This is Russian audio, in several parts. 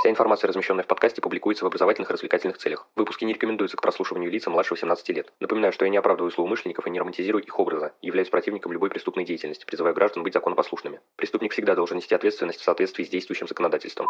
Вся информация, размещенная в подкасте, публикуется в образовательных и развлекательных целях. Выпуски не рекомендуются к прослушиванию лица младше 18 лет. Напоминаю, что я не оправдываю злоумышленников и не романтизирую их образа, являюсь противником любой преступной деятельности, призываю граждан быть законопослушными. Преступник всегда должен нести ответственность в соответствии с действующим законодательством.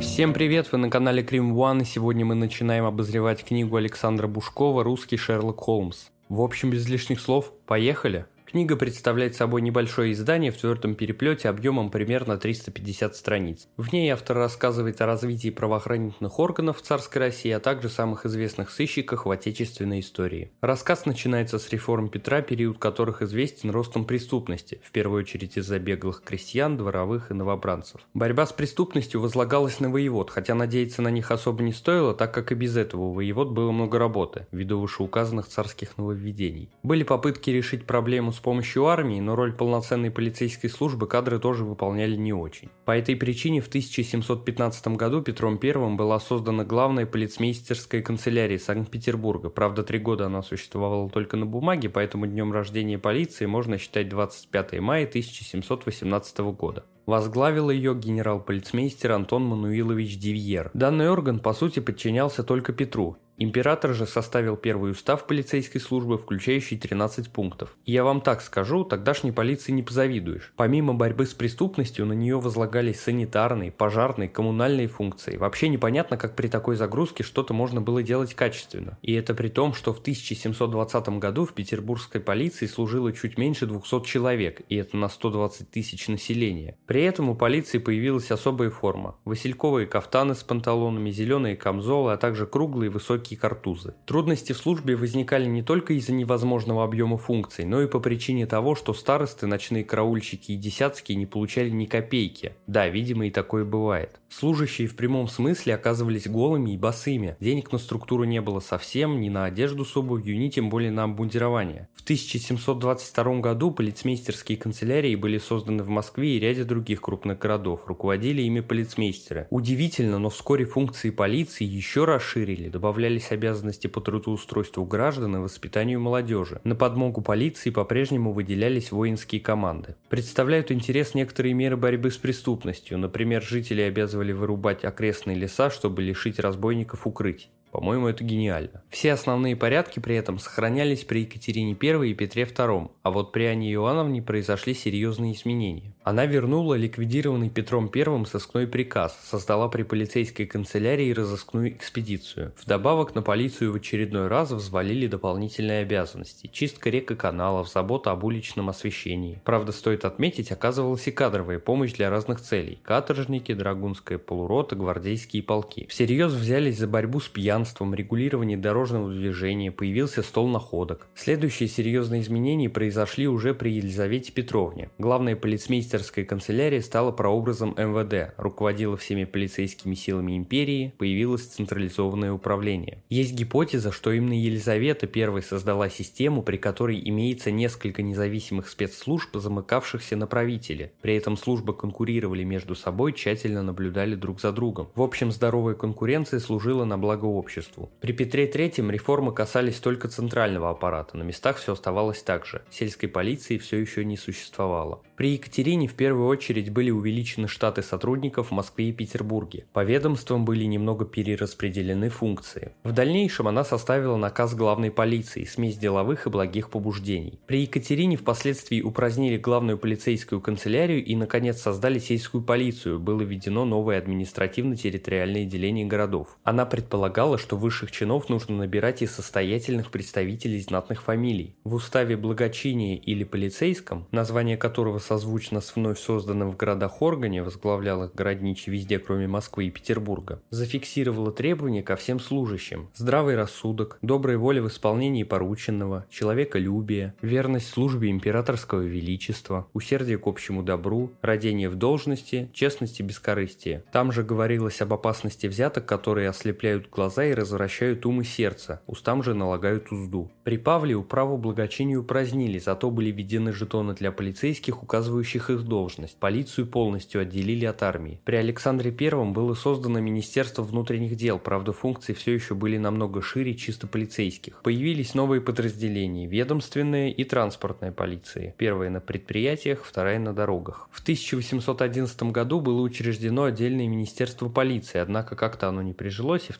Всем привет, вы на канале Крим One, сегодня мы начинаем обозревать книгу Александра Бушкова «Русский Шерлок Холмс». В общем, без лишних слов, поехали! Книга представляет собой небольшое издание в твердом переплете объемом примерно 350 страниц. В ней автор рассказывает о развитии правоохранительных органов в царской России, а также самых известных сыщиках в отечественной истории. Рассказ начинается с реформ Петра, период которых известен ростом преступности, в первую очередь из-за беглых крестьян, дворовых и новобранцев. Борьба с преступностью возлагалась на воевод, хотя надеяться на них особо не стоило, так как и без этого у воевод было много работы, ввиду вышеуказанных царских нововведений. Были попытки решить проблему с помощью армии, но роль полноценной полицейской службы кадры тоже выполняли не очень. По этой причине в 1715 году Петром I была создана главная полицмейстерская канцелярия Санкт-Петербурга. Правда, три года она существовала только на бумаге, поэтому днем рождения полиции можно считать 25 мая 1718 года. Возглавил ее генерал-полицмейстер Антон Мануилович Дивьер. Данный орган, по сути, подчинялся только Петру, Император же составил первый устав полицейской службы, включающий 13 пунктов. И я вам так скажу, тогдашней полиции не позавидуешь. Помимо борьбы с преступностью, на нее возлагались санитарные, пожарные, коммунальные функции. Вообще непонятно, как при такой загрузке что-то можно было делать качественно. И это при том, что в 1720 году в петербургской полиции служило чуть меньше 200 человек, и это на 120 тысяч населения. При этом у полиции появилась особая форма. Васильковые кафтаны с панталонами, зеленые камзолы, а также круглые высокие мелкие картузы. Трудности в службе возникали не только из-за невозможного объема функций, но и по причине того, что старосты, ночные караульщики и десятские не получали ни копейки. Да, видимо и такое бывает. Служащие в прямом смысле оказывались голыми и босыми. Денег на структуру не было совсем, ни на одежду с обувью, ни тем более на обмундирование. В 1722 году полицмейстерские канцелярии были созданы в Москве и ряде других крупных городов. Руководили ими полицмейстеры. Удивительно, но вскоре функции полиции еще расширили, добавляли появились обязанности по трудоустройству граждан и воспитанию молодежи. На подмогу полиции по-прежнему выделялись воинские команды. Представляют интерес некоторые меры борьбы с преступностью. Например, жители обязывали вырубать окрестные леса, чтобы лишить разбойников укрытий. По-моему, это гениально. Все основные порядки при этом сохранялись при Екатерине I и Петре II, а вот при Анне Иоанновне произошли серьезные изменения. Она вернула ликвидированный Петром I сыскной приказ, создала при полицейской канцелярии разыскную экспедицию. Вдобавок на полицию в очередной раз взвалили дополнительные обязанности – чистка рек и каналов, забота об уличном освещении. Правда, стоит отметить, оказывалась и кадровая помощь для разных целей – каторжники, драгунская полурота, гвардейские полки. Всерьез взялись за борьбу с пьянством пьянством, регулировании дорожного движения появился стол находок. Следующие серьезные изменения произошли уже при Елизавете Петровне. Главная полицмейстерская канцелярия стала прообразом МВД, руководила всеми полицейскими силами империи, появилось централизованное управление. Есть гипотеза, что именно Елизавета I создала систему, при которой имеется несколько независимых спецслужб, замыкавшихся на правителе. При этом службы конкурировали между собой, тщательно наблюдали друг за другом. В общем, здоровая конкуренция служила на благо общества обществу. При Петре III реформы касались только центрального аппарата, на местах все оставалось так же, сельской полиции все еще не существовало. При Екатерине в первую очередь были увеличены штаты сотрудников в Москве и Петербурге. По ведомствам были немного перераспределены функции. В дальнейшем она составила наказ главной полиции, смесь деловых и благих побуждений. При Екатерине впоследствии упразднили главную полицейскую канцелярию и, наконец, создали сельскую полицию, было введено новое административно-территориальное деление городов. Она предполагала, что высших чинов нужно набирать из состоятельных представителей знатных фамилий. В уставе благочиния или полицейском, название которого созвучно с вновь созданным в городах органе, возглавлял их городничий везде, кроме Москвы и Петербурга, зафиксировала требования ко всем служащим. Здравый рассудок, добрая воля в исполнении порученного, человеколюбие, верность службе императорского величества, усердие к общему добру, родение в должности, честность и бескорыстие. Там же говорилось об опасности взяток, которые ослепляют глаза и развращают ум и сердце, устам же налагают узду. При Павле управу благочинию празднили, зато были введены жетоны для полицейских, указывающих их должность. Полицию полностью отделили от армии. При Александре I было создано Министерство внутренних дел, правда функции все еще были намного шире чисто полицейских. Появились новые подразделения – ведомственные и транспортная полиции. Первая на предприятиях, вторая на дорогах. В 1811 году было учреждено отдельное Министерство полиции, однако как-то оно не прижилось, и в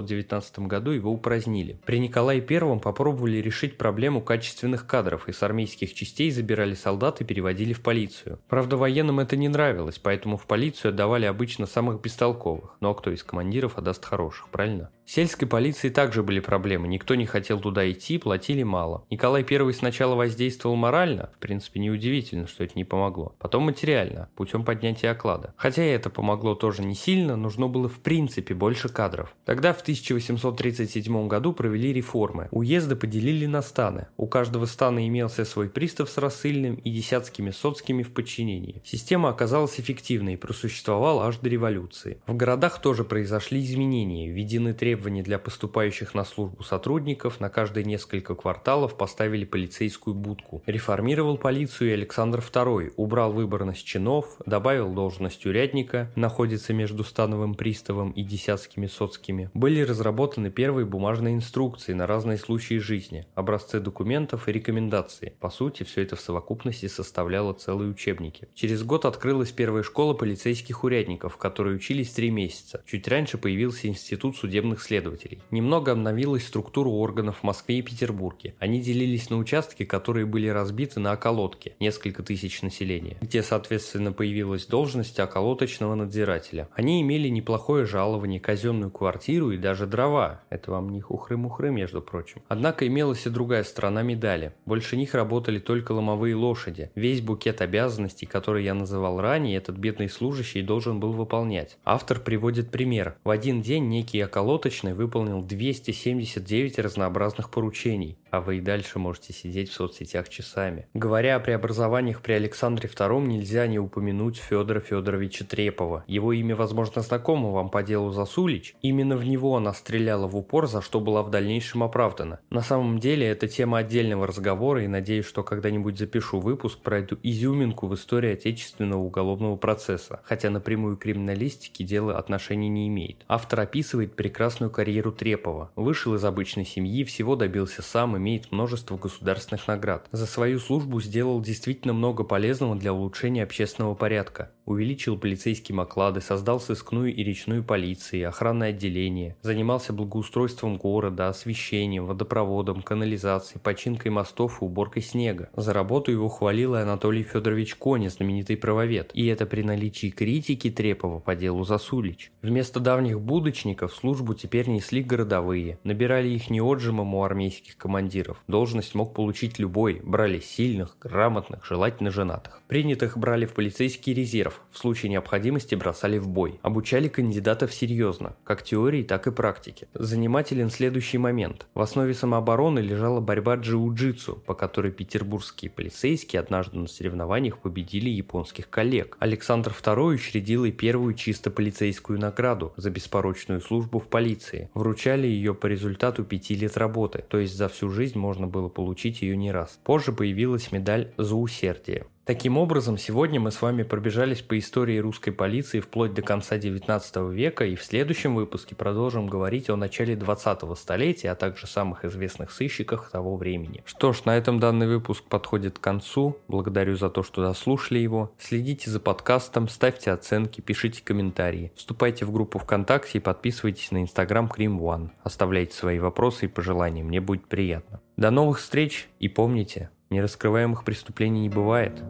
1819 году его упразднили. При Николае I попробовали решить проблему качественных кадров, и с армейских частей забирали солдат и переводили в полицию. Правда, военным это не нравилось, поэтому в полицию отдавали обычно самых бестолковых. Но кто из командиров отдаст хороших, правильно? Сельской полиции также были проблемы, никто не хотел туда идти, платили мало. Николай I сначала воздействовал морально, в принципе неудивительно, что это не помогло. Потом материально, путем поднятия оклада. Хотя это помогло тоже не сильно, нужно было в принципе больше кадров. Тогда в 1837 году провели реформы. Уезды поделили на станы. У каждого стана имелся свой пристав с рассыльным и десятскими соцкими в подчинении. Система оказалась эффективной и просуществовала аж до революции. В городах тоже произошли изменения, введены требования требований для поступающих на службу сотрудников на каждые несколько кварталов поставили полицейскую будку. Реформировал полицию и Александр II, убрал выборность чинов, добавил должность урядника, находится между становым приставом и десятскими соцкими. Были разработаны первые бумажные инструкции на разные случаи жизни, образцы документов и рекомендации. По сути, все это в совокупности составляло целые учебники. Через год открылась первая школа полицейских урядников, в которой учились три месяца. Чуть раньше появился институт судебных следователей. Немного обновилась структура органов в Москве и Петербурге. Они делились на участки, которые были разбиты на околотки, несколько тысяч населения, где, соответственно, появилась должность околоточного надзирателя. Они имели неплохое жалование, казенную квартиру и даже дрова. Это вам не хухры-мухры, между прочим. Однако имелась и другая сторона медали. Больше них работали только ломовые лошади. Весь букет обязанностей, который я называл ранее, этот бедный служащий должен был выполнять. Автор приводит пример. В один день некий околоточный Суточный выполнил 279 разнообразных поручений, а вы и дальше можете сидеть в соцсетях часами. Говоря о преобразованиях при Александре II, нельзя не упомянуть Федора Федоровича Трепова. Его имя, возможно, знакомо вам по делу Засулич. Именно в него она стреляла в упор, за что была в дальнейшем оправдана. На самом деле, это тема отдельного разговора, и надеюсь, что когда-нибудь запишу выпуск про эту изюминку в истории отечественного уголовного процесса, хотя напрямую криминалистики дело отношения не имеет. Автор описывает прекрасную карьеру Трепова. Вышел из обычной семьи, всего добился сам, имеет множество государственных наград. За свою службу сделал действительно много полезного для улучшения общественного порядка увеличил полицейские оклады, создал сыскную и речную полиции, охранное отделение, занимался благоустройством города, освещением, водопроводом, канализацией, починкой мостов и уборкой снега. За работу его хвалил и Анатолий Федорович Коня, знаменитый правовед, и это при наличии критики Трепова по делу Засулич. Вместо давних будочников службу теперь несли городовые, набирали их не отжимом у армейских командиров. Должность мог получить любой, брали сильных, грамотных, желательно женатых. Принятых брали в полицейский резерв, офицеров в случае необходимости бросали в бой. Обучали кандидатов серьезно, как теории, так и практике. Занимателен следующий момент. В основе самообороны лежала борьба джиу-джитсу, по которой петербургские полицейские однажды на соревнованиях победили японских коллег. Александр II учредил и первую чисто полицейскую награду за беспорочную службу в полиции. Вручали ее по результату пяти лет работы, то есть за всю жизнь можно было получить ее не раз. Позже появилась медаль за усердие. Таким образом, сегодня мы с вами пробежались по истории русской полиции вплоть до конца 19 века и в следующем выпуске продолжим говорить о начале 20 столетия, а также самых известных сыщиках того времени. Что ж, на этом данный выпуск подходит к концу. Благодарю за то, что дослушали его. Следите за подкастом, ставьте оценки, пишите комментарии. Вступайте в группу ВКонтакте и подписывайтесь на инстаграм Крим One. Оставляйте свои вопросы и пожелания, мне будет приятно. До новых встреч и помните, нераскрываемых преступлений не бывает.